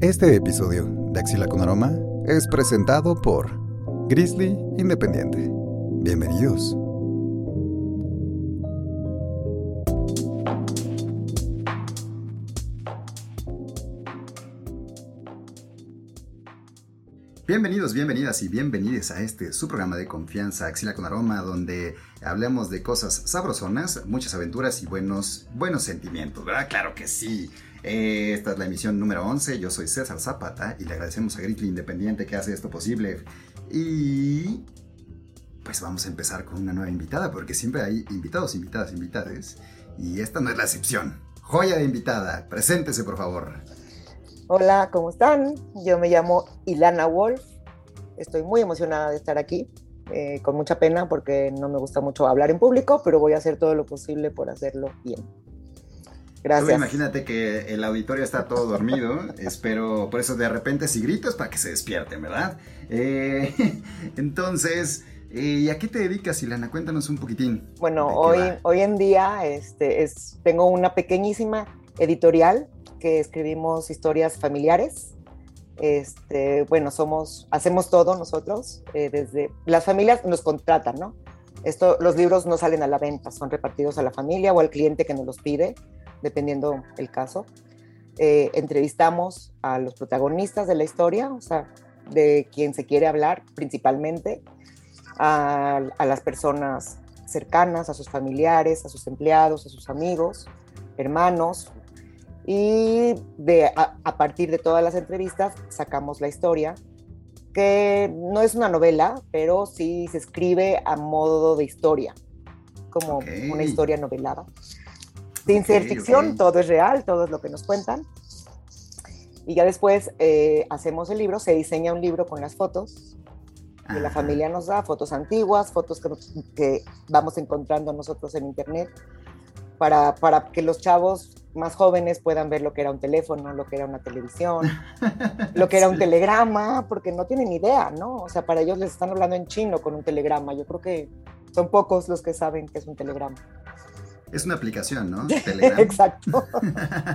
Este episodio de Axila con Aroma es presentado por Grizzly Independiente. Bienvenidos. Bienvenidos, bienvenidas y bienvenidos a este su programa de confianza Axila con Aroma, donde hablemos de cosas sabrosonas, muchas aventuras y buenos, buenos sentimientos, ¿verdad? Claro que sí. Eh, esta es la emisión número 11. Yo soy César Zapata y le agradecemos a Grizzly Independiente que hace esto posible. Y pues vamos a empezar con una nueva invitada, porque siempre hay invitados, invitadas, invitades. Y esta no es la excepción. Joya de invitada, preséntese por favor. Hola, ¿cómo están? Yo me llamo Ilana Wolf. Estoy muy emocionada de estar aquí, eh, con mucha pena porque no me gusta mucho hablar en público, pero voy a hacer todo lo posible por hacerlo bien. Gracias. imagínate que el auditorio está todo dormido. Espero, por eso de repente si gritas para que se despierten, ¿verdad? Eh, entonces, eh, ¿y a qué te dedicas, Ilana? Cuéntanos un poquitín. Bueno, hoy, hoy en día este, es, tengo una pequeñísima editorial que escribimos historias familiares. Este, bueno, somos, hacemos todo nosotros, eh, desde las familias nos contratan, ¿no? Esto, los libros no salen a la venta, son repartidos a la familia o al cliente que nos los pide, dependiendo el caso. Eh, entrevistamos a los protagonistas de la historia, o sea, de quien se quiere hablar principalmente, a, a las personas cercanas, a sus familiares, a sus empleados, a sus amigos, hermanos, y de, a, partir de todas las entrevistas sacamos la historia, que no es una novela, pero sí se escribe a modo de historia, como una historia novelada. Sin ser ficción, todo es real, todo es lo que nos cuentan. Y ya después eh, hacemos el libro, se diseña un libro con las fotos que la familia nos da, fotos antiguas, fotos que, que, vamos encontrando nosotros en internet, para, para que los chavos más jóvenes puedan ver lo que era un teléfono, lo que era una televisión, lo que era un telegrama, porque no tienen idea, ¿no? O sea, para ellos les están hablando en chino con un telegrama. Yo creo que son pocos los que saben que es un telegrama. Es una aplicación, ¿no? Exacto.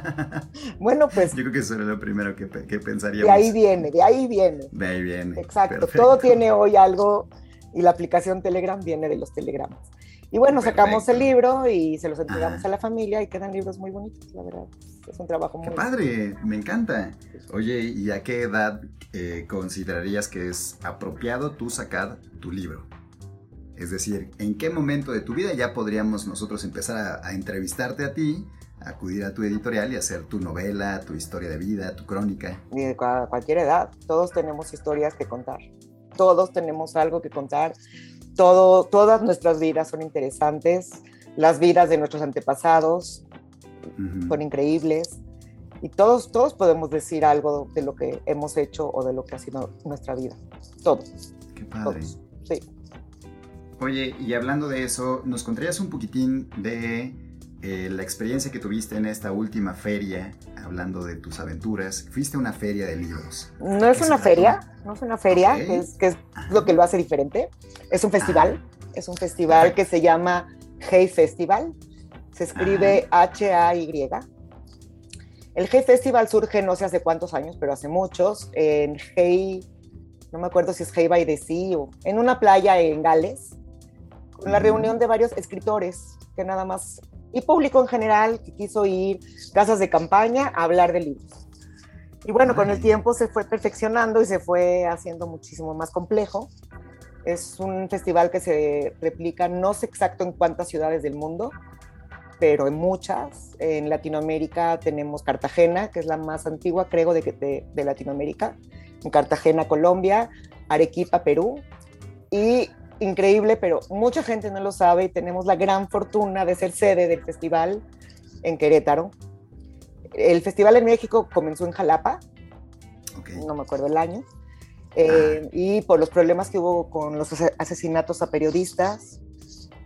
bueno, pues. Yo creo que eso era lo primero que, que pensaríamos. De ahí viene, de ahí viene. De ahí viene. Exacto. Todo tiene hoy algo y la aplicación Telegram viene de los telegramas. Y bueno, sacamos el libro y se los entregamos a la familia y quedan libros muy bonitos, la verdad. Es un trabajo muy... ¡Qué padre! Me encanta. Oye, ¿y a qué edad eh, considerarías que es apropiado tú sacar tu libro? Es decir, ¿en qué momento de tu vida ya podríamos nosotros empezar a, entrevistarte a ti, acudir a tu editorial y hacer tu novela, tu historia de vida, tu crónica? a cualquier edad. Todos tenemos historias que contar. Todos tenemos algo que contar todo, todas nuestras vidas son interesantes, las vidas de nuestros antepasados son increíbles y todos, todos podemos decir algo de lo que hemos hecho o de lo que ha sido nuestra vida. Todos. Qué padre. Sí. Oye, y hablando de eso, ¿nos contarías un poquitín de eh, la experiencia que tuviste en esta última feria, hablando de tus aventuras? Fuiste a una feria de libros. No es una feria, no es una feria, que, es, que es lo que lo hace diferente. Es un festival, es un festival que se llama Hey Festival. Se escribe H-A-Y. El Hey Festival surge no sé hace cuántos años, pero hace muchos, en Hey, no me acuerdo si es Hey by the Sea o en una playa en Gales, con la reunión de varios escritores que nada más, y público en general, que quiso ir, casas de campaña, a hablar de libros. Y bueno, con el tiempo se fue perfeccionando y se fue haciendo muchísimo más complejo. Es un festival que se replica, no sé exacto en cuántas ciudades del mundo, pero en muchas. En Latinoamérica tenemos Cartagena, que es la más antigua, creo, de, de, Latinoamérica. En Cartagena, Colombia, Arequipa, Perú. Y increíble, pero mucha gente no lo sabe y tenemos la gran fortuna de ser sede del festival en Querétaro. El festival en México comenzó en Jalapa, no me acuerdo el año, eh, y por los problemas que hubo con los asesinatos a periodistas,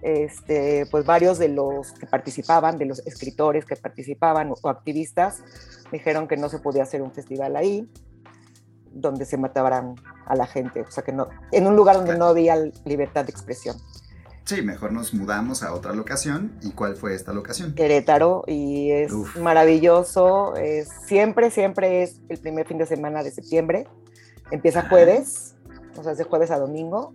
este, pues varios de los que participaban, de los escritores que participaban o activistas, dijeron que no se podía hacer un festival ahí, donde se mataban a la gente, o sea que no, en un lugar donde no había libertad de expresión. Sí, mejor nos mudamos a otra locación. ¿Y cuál fue esta locación? Querétaro, y es maravilloso. Es, siempre, siempre es el primer fin de semana de septiembre. Empieza jueves, o sea, es de jueves a domingo.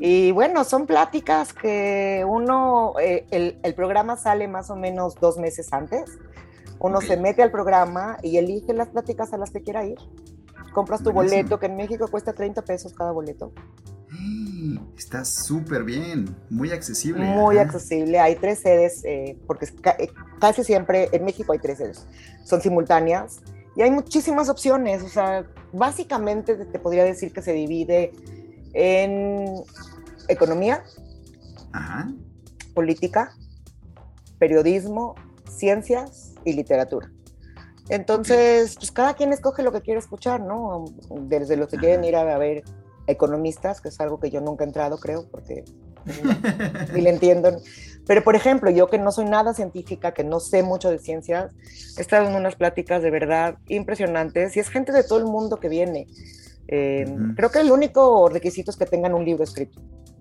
Y bueno, son pláticas que uno, eh, el, programa sale más o menos dos meses antes. Uno se mete al programa y elige las pláticas a las que quiera ir. Compras tu boleto, que en México cuesta 30 pesos cada boleto. Está súper bien, muy accesible. Muy accesible. Hay tres sedes, eh, porque eh, casi siempre en México hay tres sedes. Son simultáneas y hay muchísimas opciones. O sea, básicamente te podría decir que se divide en economía, política, periodismo, ciencias y literatura. Entonces, pues cada quien escoge lo que quiere escuchar, ¿no? Desde los que quieren ir a ver economistas, que es algo que yo nunca he entrado, creo, porque ni le entiendo. Pero, por ejemplo, yo que no soy nada científica, que no sé mucho de ciencias, he estado en unas pláticas de verdad impresionantes y es gente de todo el mundo que viene. Eh, creo que el único requisito es que tengan un libro escrito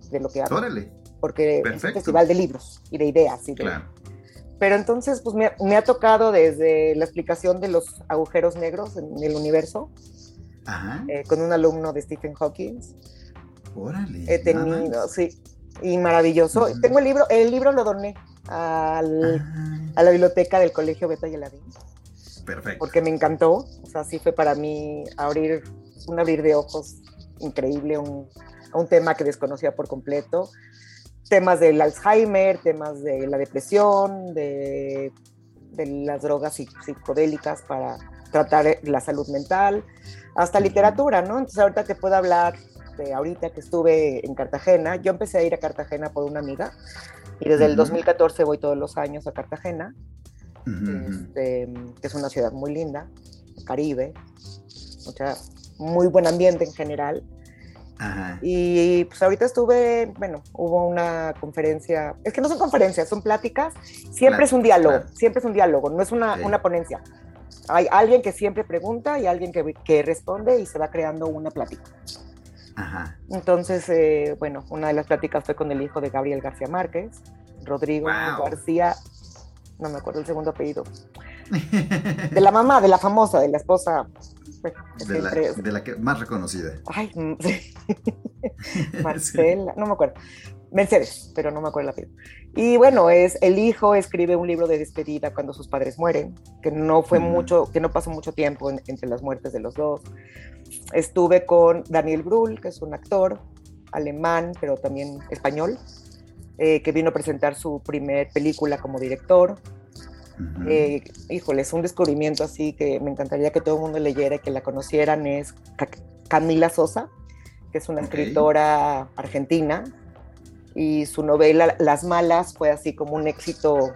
de lo que hablan. Órale. Porque es un festival de libros y de ideas. claro. Pero entonces, pues me, ha tocado desde la explicación de los agujeros negros en el universo, eh, con un alumno de Stephen Hawking. Órale. He tenido, sí, y maravilloso. Tengo el libro, el libro lo doné al, ah. a la biblioteca del Colegio Beta y Aladín. Perfecto. Porque me encantó, o sea, sí fue para mí abrir, un abrir de ojos increíble, un, un tema que desconocía por completo temas del Alzheimer, temas de la depresión, de, de las drogas psicodélicas para tratar la salud mental, hasta literatura, ¿no? Entonces ahorita te puedo hablar de ahorita que estuve en Cartagena. Yo empecé a ir a Cartagena por una amiga y desde el 2014 voy todos los años a Cartagena, este, que es una ciudad muy linda, Caribe, mucha, muy buen ambiente en general. Y pues ahorita estuve, bueno, hubo una conferencia, es que no son conferencias, son pláticas, siempre es un diálogo, siempre es un diálogo, no es una, una, ponencia. Hay alguien que siempre pregunta y alguien que, que responde y se va creando una plática. Ajá. Entonces, eh, bueno, una de las pláticas fue con el hijo de Gabriel García Márquez, Rodrigo García, no me acuerdo el segundo apellido, de la mamá, de la famosa, de la esposa de, la, que más reconocida. Ay, mm, Marcela, no me acuerdo. Mercedes, pero no me acuerdo la apellido. Y bueno, es el hijo escribe un libro de despedida cuando sus padres mueren, que no fue mucho, que no pasó mucho tiempo entre las muertes de los dos. Estuve con Daniel Brühl, que es un actor alemán, pero también español, eh, que vino a presentar su primer película como director. Eh, híjole, es un descubrimiento así que me encantaría que todo el mundo leyera y que la conocieran. Es Camila Sosa, que es una escritora argentina, y su novela Las Malas fue así como un éxito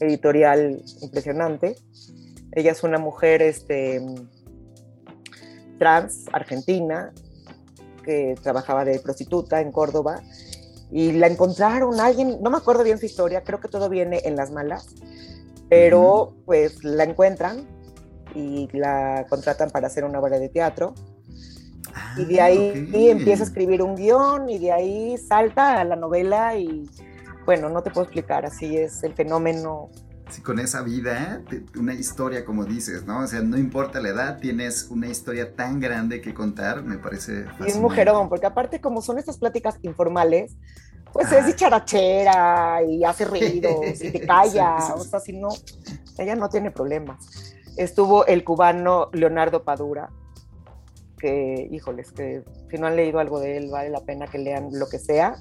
editorial impresionante. Ella es una mujer este, trans argentina que trabajaba de prostituta en Córdoba y la encontraron alguien, no me acuerdo bien su historia, creo que todo viene en Las Malas pero pues la encuentran y la contratan para hacer una obra de teatro. Y de ah, ahí empieza a escribir un guion y de ahí salta a la novela y bueno, no te puedo explicar, así es el fenómeno. Sí, con esa vida, una historia como dices, ¿no? O sea, no importa la edad, tienes una historia tan grande que contar, me parece. Y es mujerón, porque aparte como son estas pláticas informales, pues es dicharachera y hace ruidos y te calla, o sea, si no, ella no tiene problemas. Estuvo el cubano Leonardo Padura, que, híjoles, que si no han leído algo de él, vale la pena que lean lo que sea,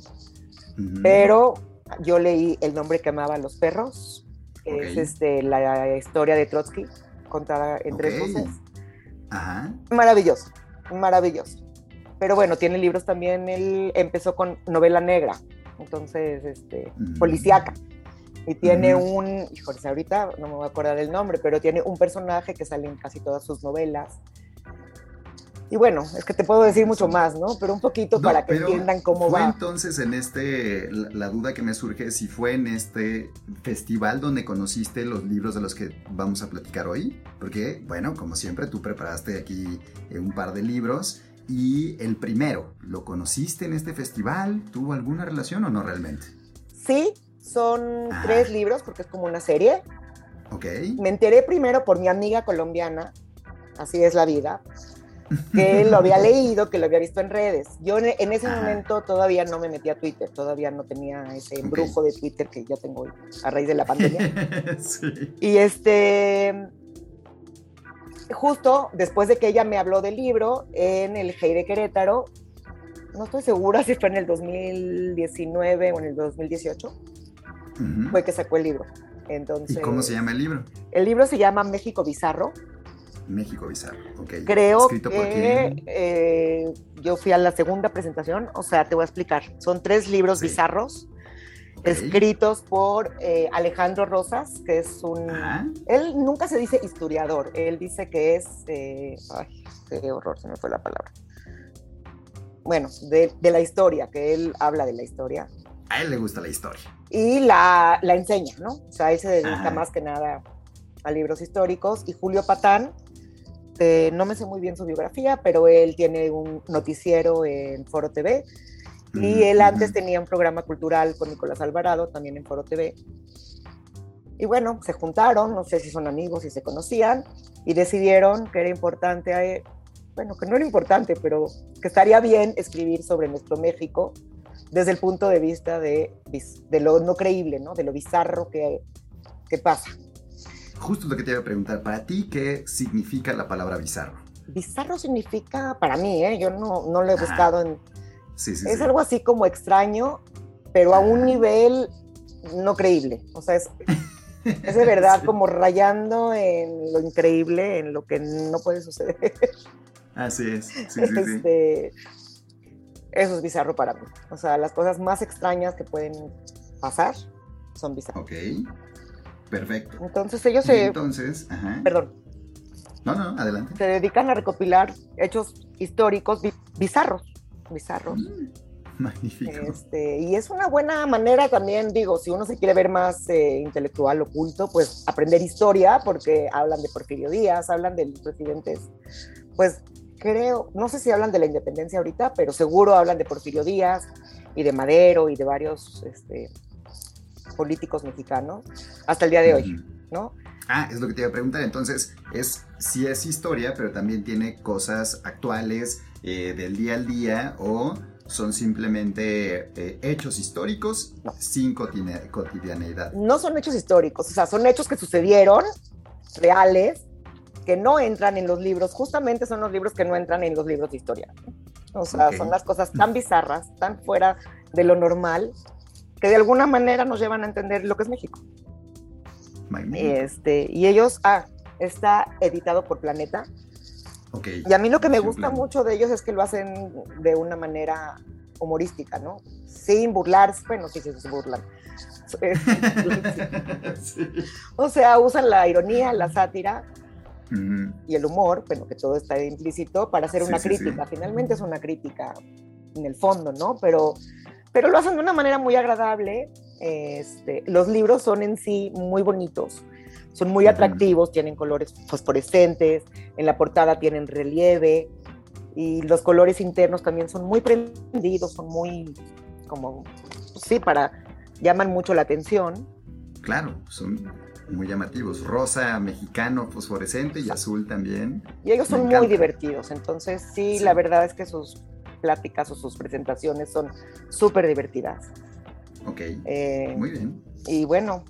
pero yo leí El nombre que amaba a los perros, que es este, la historia de Trotsky, contada en tres voces. Maravilloso, maravilloso. Pero bueno, tiene libros también, él empezó con novela negra, entonces, este, policíaca. Y tiene un, híjole, ahorita no me voy a acordar del nombre, pero tiene un personaje que sale en casi todas sus novelas. Y bueno, es que te puedo decir mucho más, ¿no? Pero un poquito para que entiendan cómo fue va. entonces en este, la, duda que me surge, si fue en este festival donde conociste los libros de los que vamos a platicar hoy, porque, bueno, como siempre, tú preparaste aquí un par de libros Y el primero, ¿lo conociste en este festival? ¿Tuvo alguna relación o no realmente? Sí, son Ah. tres libros porque es como una serie. Ok. Me enteré primero por mi amiga colombiana, así es la vida, que lo había leído, que lo había visto en redes. Yo en, en ese Ajá. momento todavía no me metía a Twitter, todavía no tenía ese embrujo de Twitter que ya tengo hoy a raíz de la pandemia. sí. Y este, justo después de que ella me habló del libro en el Hey de Querétaro, no estoy segura si fue en el 2019 o en el 2018, Ujú. fue que sacó el libro. Entonces, ¿Y cómo se llama el libro? El libro se llama México Bizarro. México Bizarro. Creo ¿Escrito por que eh, yo fui a la segunda presentación, o sea, te voy a explicar. Son tres libros Sí. bizarros escritos por eh, Alejandro Rosas, que es un... Ajá. Él nunca se dice historiador, él dice que es... eh, ay, qué horror, se me fue la palabra. Bueno, de, de la historia, que él habla de la historia A él le gusta la historia. y la, la enseña, ¿no? O sea, él se dedica Ajá. más que nada a libros históricos. Y Julio Patán, eh, no me sé muy bien su biografía, pero él tiene un noticiero en Foro TV. Y él antes tenía un programa cultural con Nicolás Alvarado, también en Foro TV. Y bueno, se juntaron, no sé si son amigos, si se conocían, y decidieron que era importante, eh, bueno, que no era importante, pero que estaría bien escribir sobre nuestro México desde el punto de vista de, de lo no creíble, ¿no? De lo bizarro que, que pasa. Justo lo que te iba a preguntar. ¿Para ti qué significa la palabra bizarro? Bizarro significa, para mí, ¿eh? yo no, no lo he buscado en, Sí, sí, es sí. algo así como extraño, pero a un nivel no creíble. O sea, es, es de verdad como rayando en lo increíble, en lo que no puede suceder. Así es. Este, eso es bizarro para mí. O sea, las cosas más extrañas que pueden pasar son bizarras. Ok. Perfecto. Entonces ellos Y se, entonces, ajá. perdón, No, no, adelante. se dedican a recopilar hechos históricos bi- bizarros, bizarros. Mm, Magnífico. Este, y es una buena manera también, digo, si uno se quiere ver más eh, intelectual, oculto, pues aprender historia, porque hablan de Porfirio Díaz, hablan de los presidentes, pues creo, no sé si hablan de la independencia ahorita, pero seguro hablan de Porfirio Díaz y de Madero y de varios este, políticos mexicanos hasta el día de hoy. ¿no? Ah, es lo que te iba a preguntar. Entonces, es sí es historia, pero también tiene cosas actuales eh, del día al día o son simplemente eh, hechos históricos No. sin cotidianeidad. No son hechos históricos, o sea, son hechos que sucedieron, reales, que no entran en los libros, justamente son los libros que no entran en los libros de historia. O sea, Ok. son las cosas tan bizarras, tan fuera de lo normal, que de alguna manera nos llevan a entender lo que es México. Este, y ellos, ah, está editado por Planeta. ok. Y a mí lo que me gusta mucho de ellos es que lo hacen de una manera humorística, ¿no? Sin burlarse, bueno, sí, sí, se burlan. Sí. O sea, usan la ironía, la sátira Ujú. y el humor, bueno, que todo está implícito para hacer Sí, una sí, crítica. Finalmente es una crítica en el fondo, ¿no? Pero, pero lo hacen de una manera muy agradable. Este, los libros son en sí muy bonitos, son muy atractivos, tienen colores fosforescentes, en la portada tienen relieve y los colores internos también son muy prendidos, son muy como, sí, para, llaman mucho la atención. Claro, son muy llamativos. Rosa, mexicano, fosforescente y azul también. Y ellos Me son muy divertidos, entonces sí, Sí. la verdad es que sus pláticas o sus presentaciones son súper divertidas. Ok. Eh, Muy bien. y bueno,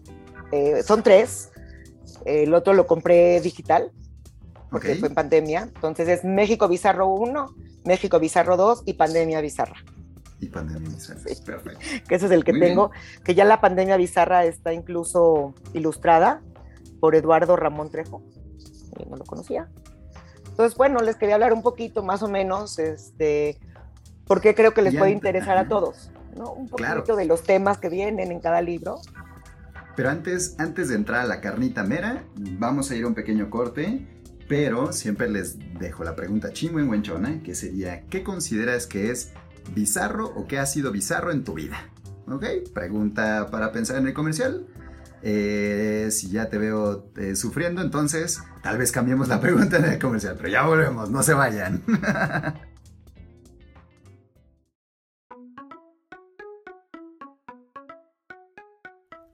eh, son tres. El otro lo compré digital, porque fue en pandemia. Entonces es México Bizarro 1, México Bizarro 2 y Pandemia Bizarra, Y pandemia bizarra. Sí. Perfecto. que ese es el que Muy tengo. Que ya la Pandemia Bizarra está incluso ilustrada por Eduardo Ramón Trejo. Eh, no lo conocía. Entonces, bueno, les quería hablar un poquito más o menos, este, porque creo que les Ya, puede interesar a todos, ¿no? Un poquito Claro. de los temas que vienen en cada libro. Pero antes, antes de entrar a la carnita mera, vamos a ir a un pequeño corte. Pero siempre les dejo la pregunta chingüengüenchona, que sería, ¿qué consideras que es bizarro o qué ha sido bizarro en tu vida? ¿Ok? Pregunta para pensar en el comercial. Eh, si ya te veo eh, sufriendo, entonces tal vez cambiemos la pregunta en el comercial, pero ya volvemos, no se vayan.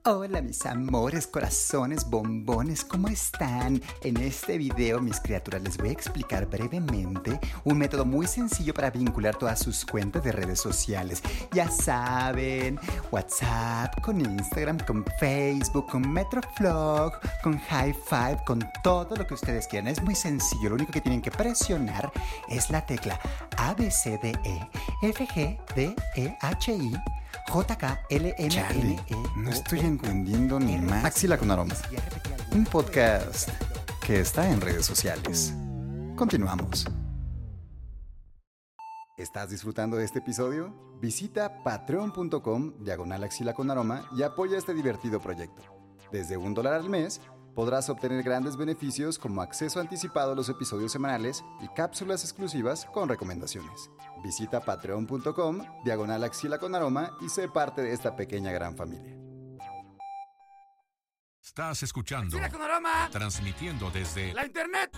Hola mis amores, corazones, bombones, ¿cómo están? En este video, mis criaturas, les voy a explicar brevemente un método muy sencillo para vincular todas sus cuentas de redes sociales. Ya saben, WhatsApp, con Instagram, con Facebook, con Metroflog, con High Five, con todo lo que ustedes quieran. Es muy sencillo, lo único que tienen que presionar es la tecla A, B, D, E. JKLMNE. No estoy entendiendo ni más. Axila con aromas. Un podcast que está en redes sociales. Continuamos. ¿Estás disfrutando de este episodio? Visita patreon.com diagonal axila con aroma y apoya este divertido proyecto. Desde un dólar al mes podrás obtener grandes beneficios como acceso anticipado a los episodios semanales y cápsulas exclusivas con recomendaciones. Visita patreon.com, diagonal axila con aroma y sé parte de esta pequeña gran familia. Estás escuchando. Axila con aroma. Transmitiendo desde la internet.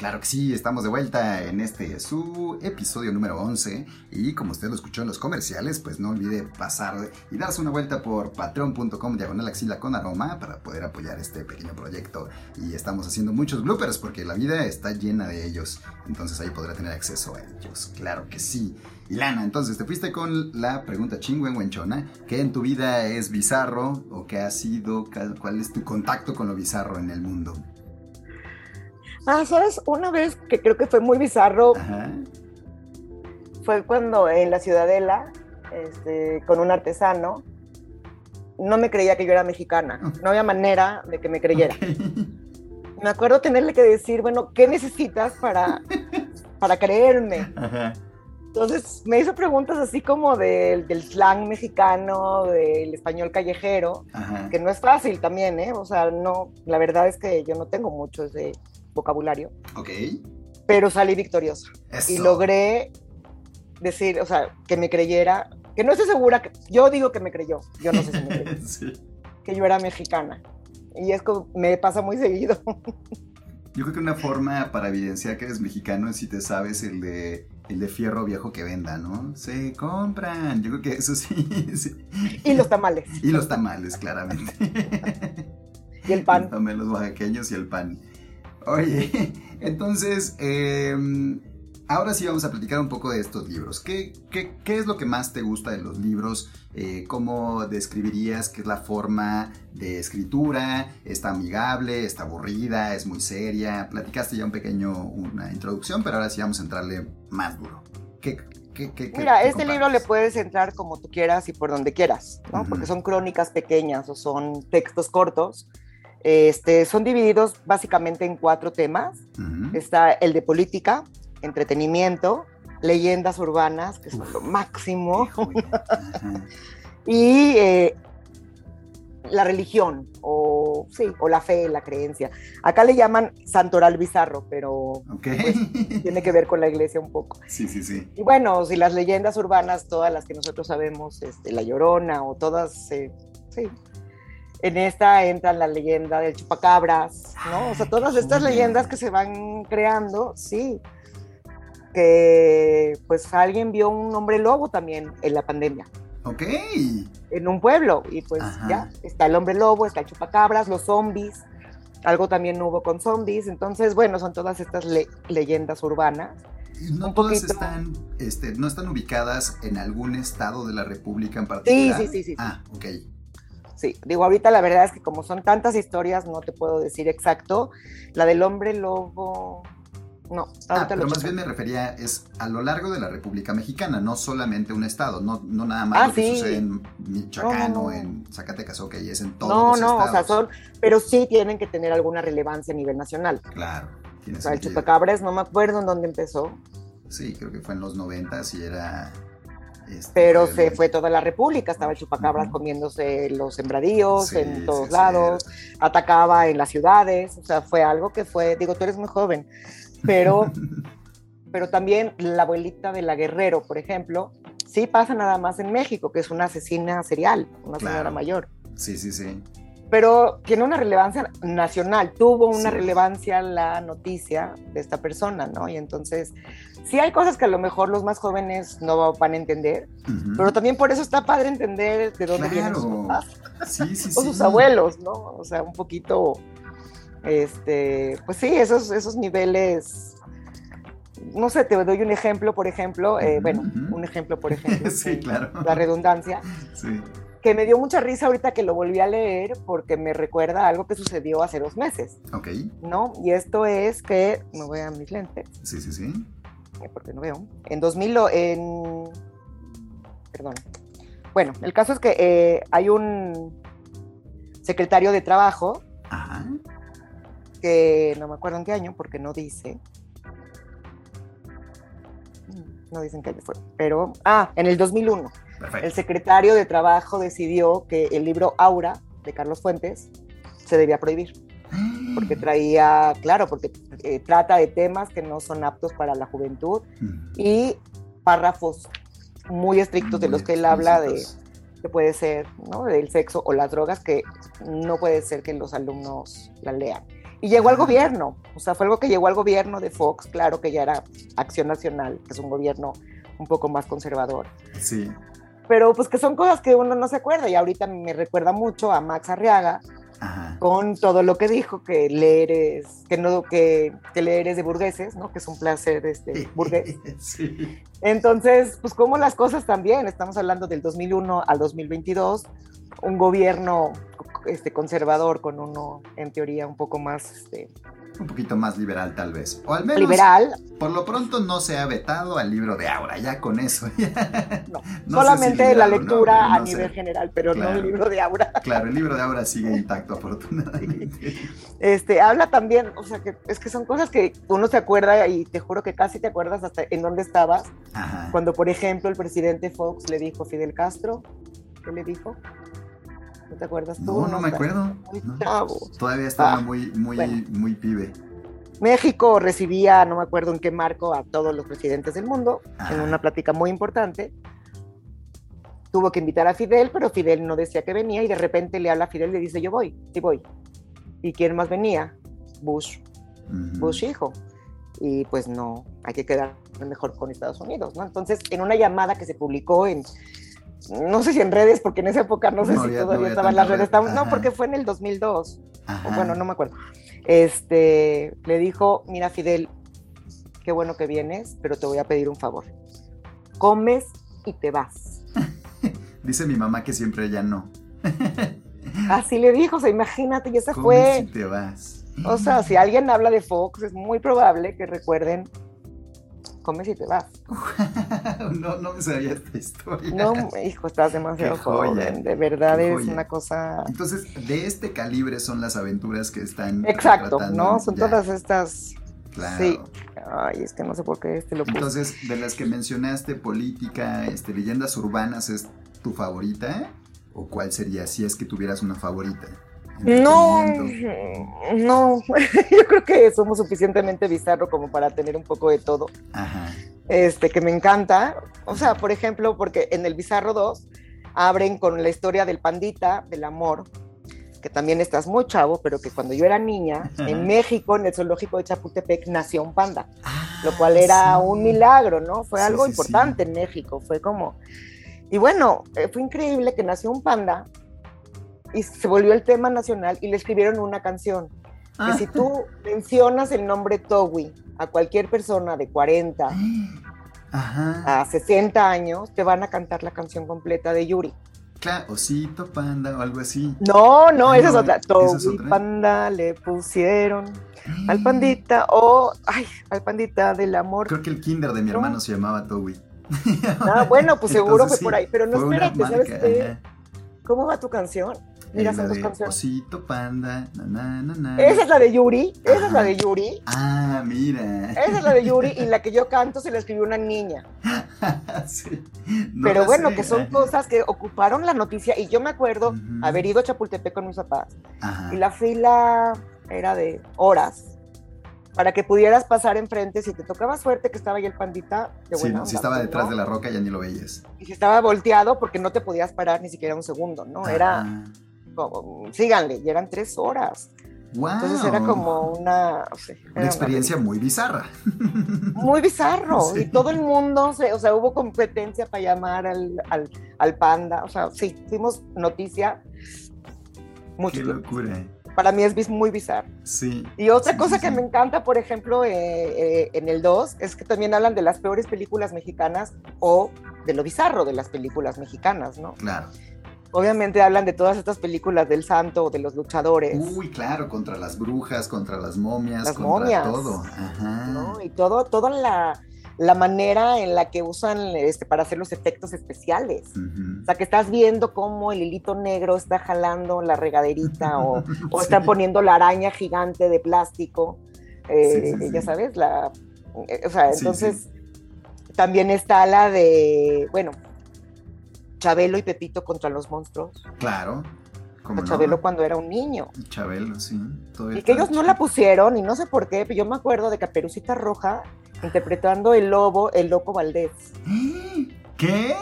Claro que sí, estamos de vuelta en este su episodio número 11 y como usted lo escuchó en los comerciales, pues no olvide pasar y darse una vuelta por patreon.com diagonal axila con aroma para poder apoyar este pequeño proyecto y estamos haciendo muchos bloopers porque la vida está llena de ellos, entonces ahí podrá tener acceso a ellos, claro que sí. Y Lana, entonces te fuiste con la pregunta chingüengüenchona, ¿qué en tu vida es bizarro o qué ha sido, cuál es tu contacto con lo bizarro en el mundo? Ah, ¿sabes? Una vez que creo que fue muy bizarro, fue cuando en la Ciudadela, este, con un artesano, no me creía que yo era mexicana. No había manera de que me creyera. Me acuerdo tenerle que decir, bueno, ¿qué necesitas para, para creerme? Entonces me hizo preguntas así como del, del slang mexicano, del español callejero, que no es fácil también, ¿eh? O sea, no, la verdad es que yo no tengo mucho ese, vocabulario. Ok. Pero salí victoriosa. Y logré decir, o sea, que me creyera, que no estoy segura, que, yo digo que me creyó, yo no sé si me creyó, sí. que yo era mexicana. Y es como, me pasa muy seguido. Yo creo que una forma para evidenciar que eres mexicano es si te sabes el de el de fierro viejo que venda, ¿no? Se compran. Yo creo que eso sí. sí. Y los tamales. Y los tamales, claramente. y el pan. También los oaxaqueños y el pan. Oye, entonces, em, ahora sí vamos a platicar un poco de estos libros. ¿Qué, qué, qué es lo que más te gusta de los libros? Eh, ¿Cómo describirías qué es la forma de escritura? ¿Está amigable? ¿Está aburrida? ¿Es muy seria? Platicaste ya un pequeño, una introducción, pero ahora sí vamos a entrarle más duro. ¿Qué, qué, qué, Mira, este libro le puedes entrar como tú quieras y por donde quieras, ¿no? Porque son crónicas pequeñas o son textos cortos este, son divididos básicamente en cuatro temas. Está el de política, entretenimiento, leyendas urbanas, que son lo máximo, y eh, la religión, o sí, o la fe, la creencia. Acá le llaman santoral bizarro, pero pues, tiene que ver con la iglesia un poco. Sí, sí, sí. Y bueno, si las leyendas urbanas, todas las que nosotros sabemos, este, La Llorona o todas, eh, sí, en esta entra la leyenda del chupacabras, ¿no? O sea, todas estas leyendas que se van creando, sí. Que pues alguien vio un hombre lobo también en la pandemia. Ok. En un pueblo. Y pues ya, está el hombre lobo, está el chupacabras, los zombies. Algo también hubo con zombies. Entonces, bueno, son todas estas leyendas urbanas. No todas están, este, no están ubicadas en algún estado de la República en particular. Sí, sí, sí, sí. Ah, ok. Sí, digo, ahorita la verdad es que como son tantas historias, no te puedo decir exacto. La del hombre lobo, no. Ah, pero más bien me refería es a lo largo de la República Mexicana, no solamente un estado, no, no nada más ah, lo que sucede en Michoacán o en Zacatecas, ok, es en todos no, los estados. No, o sea, son, pero sí tienen que tener alguna relevancia a nivel nacional. Claro. Tiene o sea, el chupacabras, no me acuerdo en dónde empezó. Sí, creo que fue en los 90 y era este, pero se fue toda la República, estaba el chupacabras comiéndose los sembradíos en todos lados, atacaba en las ciudades, o sea, fue algo que fue, digo, tú eres muy joven, pero, pero también la abuelita de la Guerrero, por ejemplo, sí pasa nada más en México, que es una asesina serial, una señora mayor. Sí, sí, sí. pero tiene una relevancia nacional, tuvo una relevancia la noticia de esta persona, ¿no? Y entonces, sí hay cosas que a lo mejor los más jóvenes no van a entender, pero también por eso está padre entender de dónde vienen sus papás o sus abuelos, ¿no? O sea, un poquito, este, pues sí, esos, esos niveles no sé, te doy un ejemplo, por ejemplo, eh, bueno, un ejemplo, por ejemplo. sí, claro. La redundancia. Sí que me dio mucha risa ahorita que lo volví a leer porque me recuerda algo que sucedió hace dos meses. Ok. ¿No? Y esto es que, me voy a mis lentes. Sí, sí, sí. Porque no veo. En 2000, en... Perdón. Bueno, el caso es que eh, hay un secretario de trabajo Ajá. que no me acuerdo en qué año porque no dice. Mm, no dicen qué año fue, pero, ah, en el 2001 el secretario de Trabajo decidió que el libro Aura de Carlos Fuentes se debía prohibir. Porque traía, claro, porque eh, trata de temas que no son aptos para la juventud mm. y párrafos muy estrictos de los que él habla de que puede ser, ¿no? Del sexo o las drogas que no puede ser que los alumnos la lean. Y llegó al gobierno, o sea, fue algo que llegó al gobierno de Fox, claro que ya era Acción Nacional, que es un gobierno un poco más conservador. Sí pero pues que son cosas que uno no se acuerda y ahorita me recuerda mucho a Max Arriaga con todo lo que dijo, que leer es, que no, que, que leer es de burgueses, ¿no? Que es un placer este, burgués. sí. Entonces, pues como las cosas también, estamos hablando del 2001 al 2022, un gobierno este, conservador con uno, en teoría, un poco más este, un poquito más liberal tal vez. O al menos, liberal. por lo pronto no se ha vetado al libro de Aura, ya con eso. no, solamente la lectura a nivel general, pero no el libro de Aura. Claro, el libro de Aura sigue intacto afortunadamente. Este, habla también, o sea, que es que son cosas que uno se acuerda y te juro que casi te acuerdas hasta en dónde estabas. Cuando, por ejemplo, el presidente Fox le dijo a Fidel Castro, ¿qué le dijo? ¿No te acuerdas tú? No, no, me acuerdo. Todavía estaba ah, muy, muy, muy pibe. México recibía, no me acuerdo en qué marco, a todos los presidentes del mundo en una plática muy importante. Tuvo que invitar a Fidel, pero Fidel no decía que venía y de repente le habla a Fidel y le dice, yo voy, sí voy. ¿Y quién más venía? Bush. Bush hijo. Y pues no, hay que quedar mejor con Estados Unidos, ¿no? Entonces, en una llamada que se publicó en no sé si en redes, porque en esa época no sé si todavía estaban las redes. no, porque fue en el 2002. Bueno, no me acuerdo. Este, le dijo, mira Fidel, qué bueno que vienes, pero te voy a pedir un favor. Comes y te vas. Dice mi mamá que siempre ella no. Así le dijo, o sea, imagínate, y esa Comes fue... Y te vas. O sea, si alguien habla de Fox, es muy probable que recuerden comes y te vas. no, no me sabía esta historia. No, hijo, estás demasiado joven. De verdad es una cosa. Entonces, de este calibre son las aventuras que están. Exacto, ¿no? Son todas estas. Claro. Sí. Ay, es que no sé por qué este lo puse. Entonces, de las que mencionaste, política, este, leyendas urbanas, ¿es tu favorita? ¿O cuál sería si es que tuvieras una favorita? No, no, yo creo que somos suficientemente bizarro como para tener un poco de todo. Ajá. Este, que me encanta. O sea, por ejemplo, porque en el Bizarro 2 abren con la historia del pandita, del amor, que también estás muy chavo, pero que cuando yo era niña, en México, en el zoológico de Chapultepec, nació un panda, ah, lo cual era un milagro, ¿no? Fue algo importante en México, fue como... Y bueno, eh, fue increíble que nació un panda y se volvió el tema nacional y le escribieron una canción. Que si tú mencionas el nombre Towi a cualquier persona de 40 a 60 años, te van a cantar la canción completa de Yuri. Claro, osito panda o algo así. No, no, esa es otra. Towi panda le pusieron al pandita o, ay, al pandita del amor. Creo que el kinder de mi hermano se llamaba Towi. Ah, bueno, pues seguro fue por ahí, pero no espérate, ¿sabes qué? ¿Cómo va tu canción? Mira, son dos canciones. Osito Panda, na, na, na, Esa es la de Yuri, esa es la de Yuri. Ah, mira. Esa es la de Yuri y la que yo canto se la escribió una niña. sí. Pero bueno, que son cosas que ocuparon la noticia y yo me acuerdo haber ido a Chapultepec con mis papás y la fila era de horas para que pudieras pasar enfrente. Si te tocaba suerte que estaba ahí el pandita, de buena Si estaba detrás de la roca ya ni lo veías. Y si estaba volteado porque no te podías parar ni siquiera un segundo, ¿no? Era síganle, y eran tres horas. Entonces era como una... una experiencia muy bizarra. Muy bizarro. Y todo el mundo, o sea, hubo competencia para llamar al, al, panda. O sea, sí, fuimos noticia. Mucho Qué locura. Para mí es muy bizarro. Sí. Y otra cosa que me encanta, por ejemplo, eh, eh, en el 2, es que también hablan de las peores películas mexicanas o de lo bizarro de las películas mexicanas, ¿no? Claro obviamente hablan de todas estas películas del santo, de los luchadores. Uy, claro, contra las brujas, contra las momias, las contra momias, todo. Ajá. Y todo, toda la, la, manera en la que usan este, para hacer los efectos especiales. O sea, que estás viendo cómo el hilito negro está jalando la regaderita o, o están poniendo la araña gigante de plástico. Eh, ya sabes, la... Eh, o sea, entonces... También está la de, bueno, Chabelo y Pepito contra los monstruos. Claro. Como Chabelo cuando era un niño. Chabelo, sí. y que ellos no la pusieron, y no sé por qué, pero yo me acuerdo de Caperucita Roja interpretando el lobo, el loco Valdés. ¿Qué?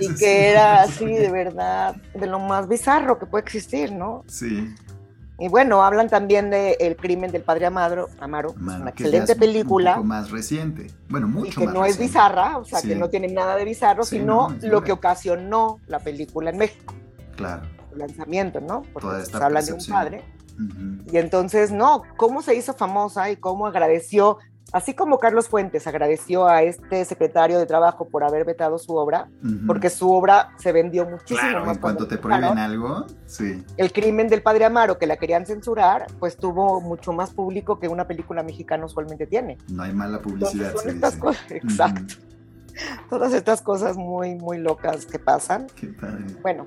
Y que era así, de verdad, de lo más bizarro que puede existir, ¿no? Sí. Y bueno, hablan también de El crimen del padre Amaro, Amaro, una excelente película. Un poco más reciente, bueno, mucho y que no es bizarra, o sea, que no tiene nada de bizarro, sino lo que ocasionó la película en México. Claro. El lanzamiento, ¿no? Porque pues, hablan de un padre. Y entonces, no, cómo se hizo famosa y cómo agradeció Así como Carlos Fuentes agradeció a este secretario de Trabajo por haber vetado su obra, porque su obra se vendió muchísimo claro, más. En cuanto te prohíben algo, sí. El crimen del padre Amaro, que la querían censurar, pues tuvo mucho más público que una película mexicana usualmente tiene. No hay mala publicidad. estas cosas, exacto. Todas estas cosas muy, muy locas que pasan. Qué padre. Bueno,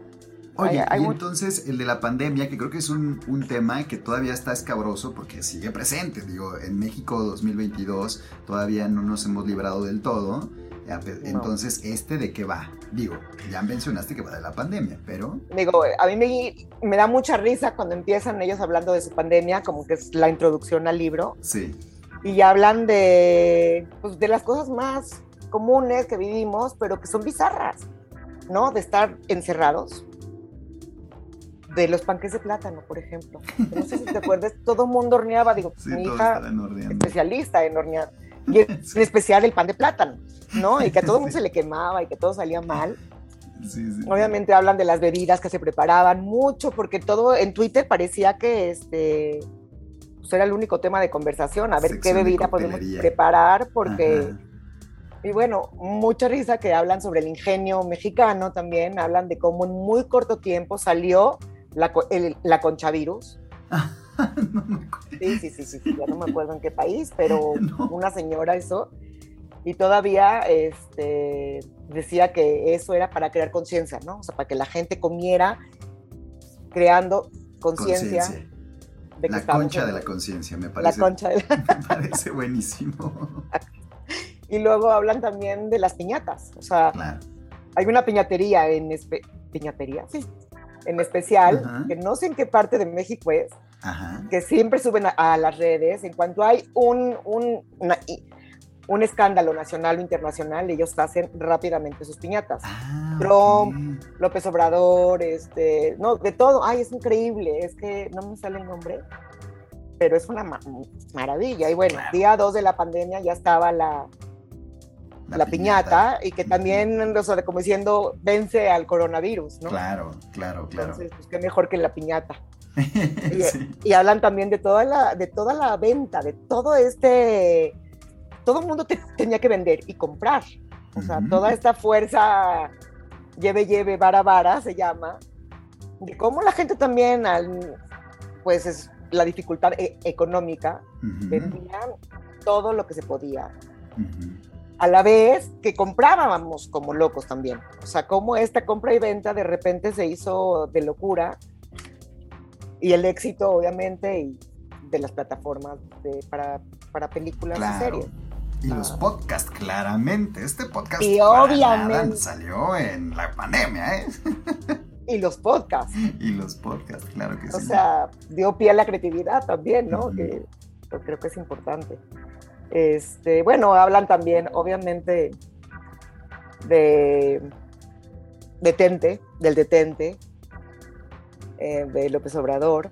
Oye, y entonces el de la pandemia, que creo que es un, tema que todavía está escabroso porque sigue presente. Digo, en México 2022 todavía no nos hemos librado del todo. Entonces, ¿este de qué va? Digo, ya mencionaste que va de la pandemia, pero... Digo, a mí me, me da mucha risa cuando empiezan ellos hablando de su pandemia, como que es la introducción al libro. Sí. Y hablan de, pues, de las cosas más comunes que vivimos, pero que son bizarras, ¿no? De estar encerrados, de los panques de plátano, por ejemplo. No sé si te acuerdas, todo el mundo horneaba, digo, mi hija especialista en hornear, y en especial el pan de plátano, ¿no? Y que a todo el mundo se le quemaba y que todo salía mal. Obviamente hablan de las bebidas que se preparaban mucho, porque todo en Twitter parecía que este pues era el único tema de conversación, a ver qué bebida podemos preparar, porque... Y bueno, mucha risa que hablan sobre el ingenio mexicano también, hablan de cómo en muy corto tiempo salió la, la conchavirus. sí, sí, sí, sí, ya no me acuerdo en qué país, pero una señora eso. Y todavía este, decía que eso era para crear conciencia, ¿no? O sea, para que la gente comiera creando conciencia. La concha de la conciencia, me parece. La concha de la... Me parece buenísimo. Y luego hablan también de las piñatas. O sea, hay una piñatería en... ¿Piñatería? Sí, en especial, que no sé en qué parte de México es, que siempre suben a, las redes, en cuanto hay un, un, un, escándalo nacional o internacional, ellos hacen rápidamente sus piñatas. Ah, Trump, López Obrador, este, no, de todo, ay, es increíble, es que no me sale el nombre, pero es una maravilla. Y bueno, día 2 de la pandemia ya estaba la, la, piñata. y que también, o sea, como diciendo, vence al coronavirus, ¿no? Claro, claro, claro. Entonces, pues qué mejor que la piñata. y, hablan también de toda la, de toda la venta, de todo este, todo el mundo tenía que vender y comprar. O sea, toda esta fuerza lleve, lleve, vara, vara, se llama, de cómo la gente también, al, pues es la dificultad e, económica, vendían todo lo que se podía a la vez que comprábamos como locos también. O sea, como esta compra y venta de repente se hizo de locura y el éxito, obviamente, y de las plataformas para, para, películas y series. Y los ah. podcasts, claramente. Este podcast y obviamente, salió en la pandemia, ¿eh? Y los podcasts. Y los podcasts, claro que sí. O sea, dio pie a la creatividad también, ¿no? Que creo que es importante. Este, bueno, hablan también, obviamente, de detente, del detente, eh, de López Obrador.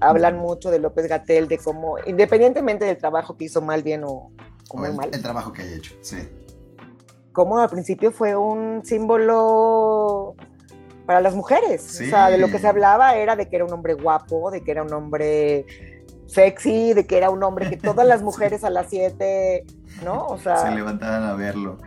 Hablan mucho de López Gatel, de cómo, independientemente del trabajo que hizo mal, bien o, muy el, mal. El trabajo que haya hecho, sí. Cómo al principio fue un símbolo para las mujeres. O sea, de lo que se hablaba era de que era un hombre guapo, de que era un hombre sexy, de que era un hombre que todas las mujeres a las 7, ¿no? O sea. Se levantaban a verlo.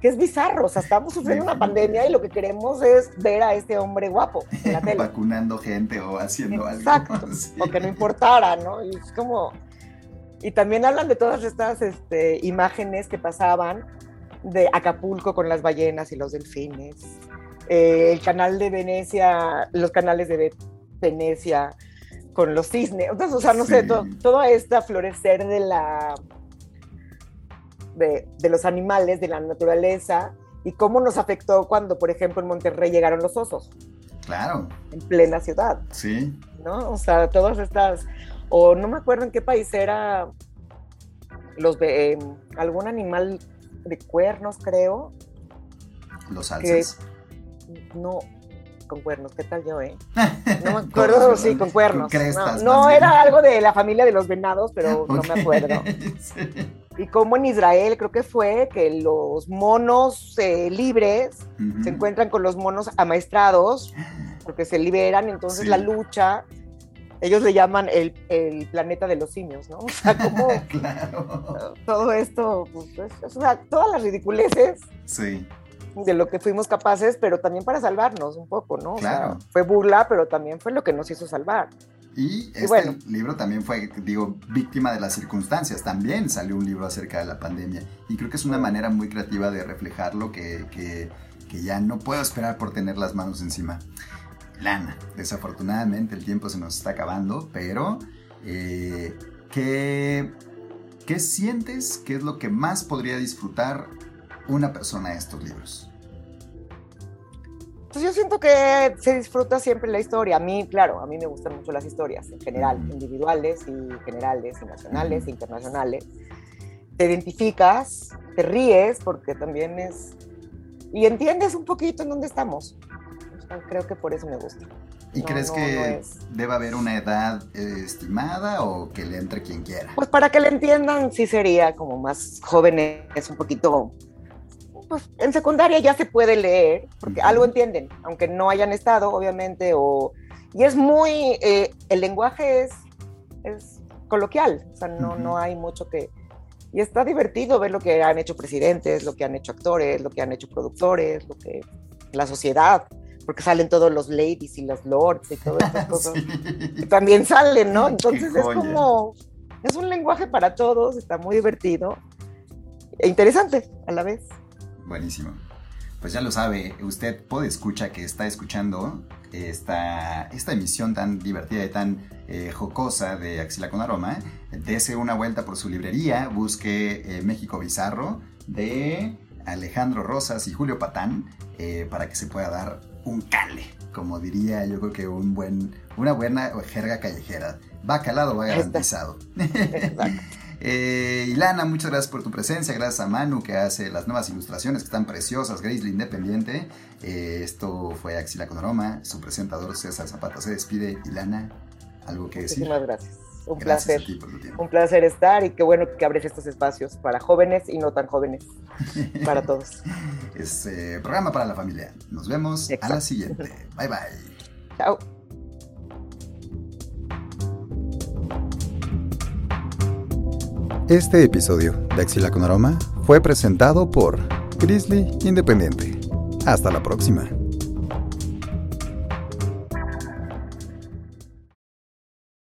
Que es bizarro, o sea, estamos sufriendo una pandemia y lo que queremos es ver a este hombre guapo en la tele. Vacunando gente o haciendo algo. Exacto, o que no importara, ¿no? Y es como. Y también hablan de todas estas este, imágenes que pasaban de Acapulco con las ballenas y los delfines. Eh, el canal de Venecia, los canales de Venecia con los cisnes, o sea, no sé, todo, este florecer de la de, los animales, de la naturaleza, y cómo nos afectó cuando, por ejemplo, en Monterrey llegaron los osos. Claro. En plena ciudad. Sí. ¿No? O sea, todas estas, o no me acuerdo en qué país era, los de em, algún animal de cuernos, creo. Los alces. no, con cuernos, ¿qué tal yo, eh? No me acuerdo, sí, con cuernos. no, no era algo de la familia de los venados, pero no me acuerdo. Y como en Israel, creo que fue que los monos eh, libres se encuentran con los monos amaestrados, porque se liberan, entonces la lucha, ellos le llaman el, el, planeta de los simios, ¿no? O sea, como todo esto, pues, o sea, todas las ridiculeces. Sí de lo que fuimos capaces, pero también para salvarnos un poco, ¿no? Claro. fue burla, pero también fue lo que nos hizo salvar. Y este libro también fue, digo, víctima de las circunstancias. También salió un libro acerca de la pandemia. Y creo que es una manera muy creativa de reflejarlo que, que, que ya no puedo esperar por tener las manos encima. Lana, desafortunadamente el tiempo se nos está acabando, pero eh, ¿qué, ¿qué sientes que es lo que más podría disfrutar una persona de estos libros? Pues yo siento que se disfruta siempre la historia. A mí, claro, a mí me gustan mucho las historias en general, individuales y generales, y nacionales e internacionales. Te identificas, te ríes, porque también es... Y entiendes un poquito en dónde estamos. creo que por eso me gusta. ¿Y crees que debe haber una edad eh, estimada o que le entre quien quiera? Pues para que le entiendan, sí sería como más jóvenes, un poquito pues en secundaria ya se puede leer, porque algo entienden, aunque no hayan estado, obviamente, o... Y es muy, eh, el lenguaje es, es coloquial, o sea, no, no hay mucho que... Y está divertido ver lo que han hecho presidentes, lo que han hecho actores, lo que han hecho productores, lo que... la sociedad, porque salen todos los ladies y los lords y todas esas cosas. Y también salen, ¿no? Entonces es como... Es un lenguaje para todos, está muy divertido e interesante a la vez. Buenísimo. Pues ya lo sabe, usted puede escuchar que está escuchando esta, esta emisión tan divertida y tan eh, jocosa de Axila con Aroma. Dese una vuelta por su librería, busque eh, México Bizarro de Alejandro Rosas y Julio Patán eh, para que se pueda dar un cale, como diría yo creo que un buen, una buena jerga callejera. Va calado, va garantizado. Eh, Ilana, muchas gracias por tu presencia, gracias a Manu que hace las nuevas ilustraciones que están preciosas, Grace la Independiente. Eh, esto fue Axila con Aroma, su presentador César Zapata se despide. Ilana, ¿algo que decir? Muchísimas gracias. Un placer. Un placer estar y qué bueno que abres estos espacios para jóvenes y no tan jóvenes. para todos. Es eh, programa para la familia. Nos vemos a la siguiente. Bye bye. Chao. Este episodio de Axila con Aroma fue presentado por Grizzly Independiente. Hasta la próxima.